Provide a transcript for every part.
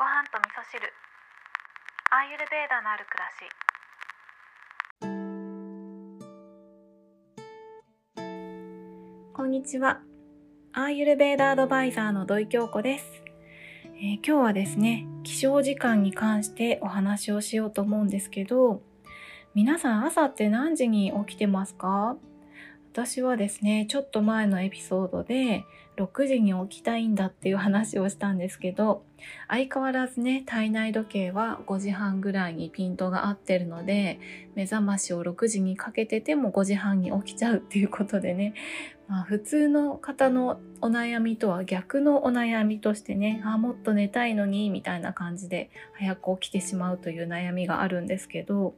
ご飯と味噌汁。アーユルベーダのある暮らし。こんにちは。アーユルベーダアドバイザーの土井京子です、えー、今日はですね起床時間に関してお話をしようと思うんですけど皆さん朝って何時に起きてますか？私はですね、ちょっと前のエピソードで6時に起きたいんだっていう話をしたんですけど、相変わらずね、体内時計は5時半ぐらいにピントが合ってるので、目覚ましを6時にかけてても5時半に起きちゃうっていうことでね、まあ、普通の方のお悩みとは逆のお悩みとしてね、あ、もっと寝たいのに、みたいな感じで早く起きてしまうという悩みがあるんですけど、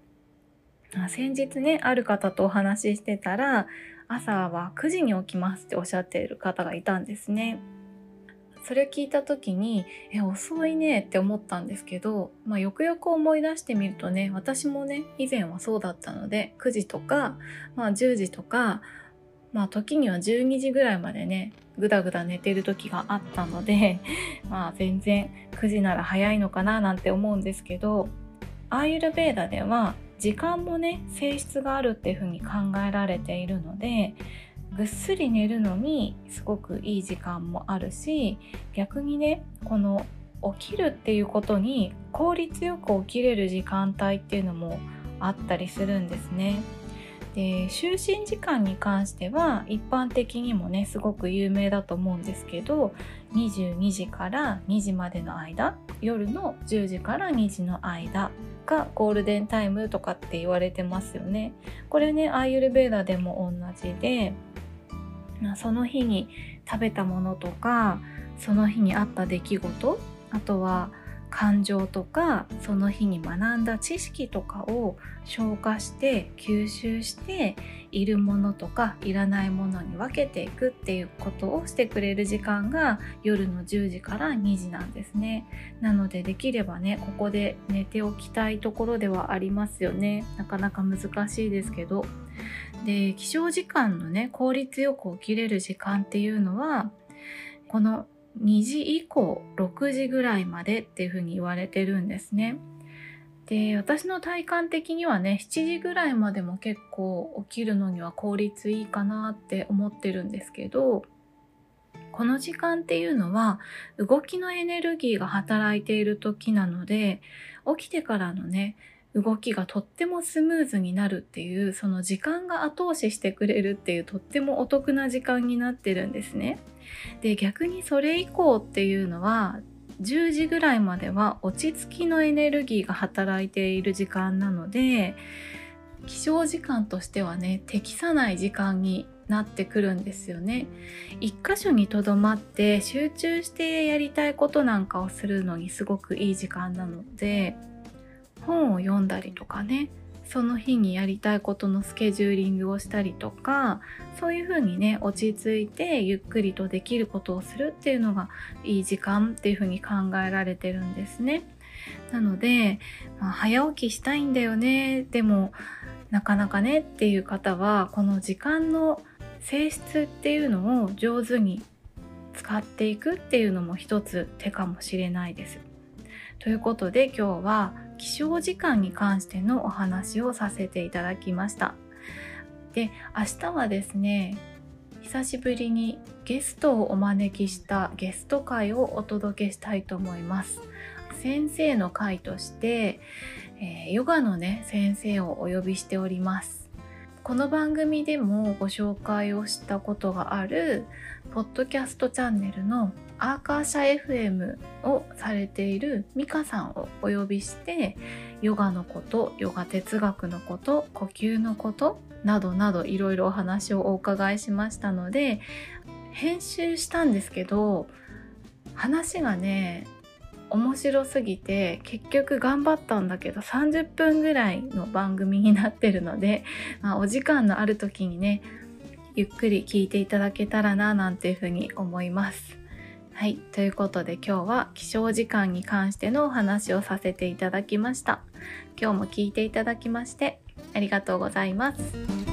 先日ね、ある方とお話ししてたら、朝は9時に起きますっておっしゃっている方がいたんですね。それ聞いた時に、え、遅いねって思ったんですけど、まあ、よくよく思い出してみるとね、私もね、以前はそうだったので、9時とか、まあ、10時とか、まあ、時には12時ぐらいまでね、ぐだぐだ寝てる時があったので、まあ、全然9時なら早いのかななんて思うんですけど、アーユルベーダでは時間もね性質があるっていうふうに考えられているのでぐっすり寝るのにすごくいい時間もあるし逆にねこの起きるっていうことに効率よく起きれる時間帯っていうのもあったりするんですね。で就寝時間に関しては一般的にもねすごく有名だと思うんですけど22時から2時までの間夜の10時から2時の間がゴールデンタイムとかって言われてますよね。これねアーユルベーダでも同じでその日に食べたものとかその日にあった出来事あとは感情とかその日に学んだ知識とかを消化して吸収しているものとかいらないものに分けていくっていうことをしてくれる時間が夜の10時から2時なんですね。なのでできればねここで寝ておきたいところではありますよね。なかなか難しいですけど。で起床時間のね効率よく起きれる時間っていうのはこの2時以降6時ぐらいまでっていうふうに言われてるんですね。で私の体感的にはね7時ぐらいまでも結構起きるのには効率いいかなって思ってるんですけどこの時間っていうのは動きのエネルギーが働いている時なので起きてからのね動きがとってもスムーズになるっていうその時間が後押ししてくれるっていうとってもお得な時間になってるんですね。で逆にそれ以降っていうのは10時ぐらいまでは落ち着きのエネルギーが働いている時間なので起床時間としてはね適さない時間になってくるんですよね。一箇所にとどまって集中してやりたいことなんかをするのにすごくいい時間なので本を読んだりとかねその日にやりたいことのスケジューリングをしたりとかそういうふうにね落ち着いてゆっくりとできることをするっていうのがいい時間っていうふうに考えられてるんですね。なので、まあ、早起きしたいんだよねでもなかなかねっていう方はこの時間の性質っていうのを上手に使っていくっていうのも一つ手かもしれないです。ということで今日は起床時間に関してのお話をさせていただきました。で、明日はですね、久しぶりにゲストをお招きしたゲスト会をお届けしたいと思います。先生の会として、えー、ヨガのね、先生をお呼びしております。この番組でもご紹介をしたことがあるポッドキャストチャンネルのアーカーシャ FM をされているミカさんをお呼びしてヨガのことヨガ哲学のこと呼吸のことなどなどいろいろお話をお伺いしましたので編集したんですけど話がね面白すぎて結局頑張ったんだけど30分ぐらいの番組になってるので、まあ、お時間のある時にねゆっくり聞いていただけたらななんていうふうに思います。はい。ということで今日は起床時間に関してのお話をさせていただきました。今日も聞いていただきましてありがとうございます。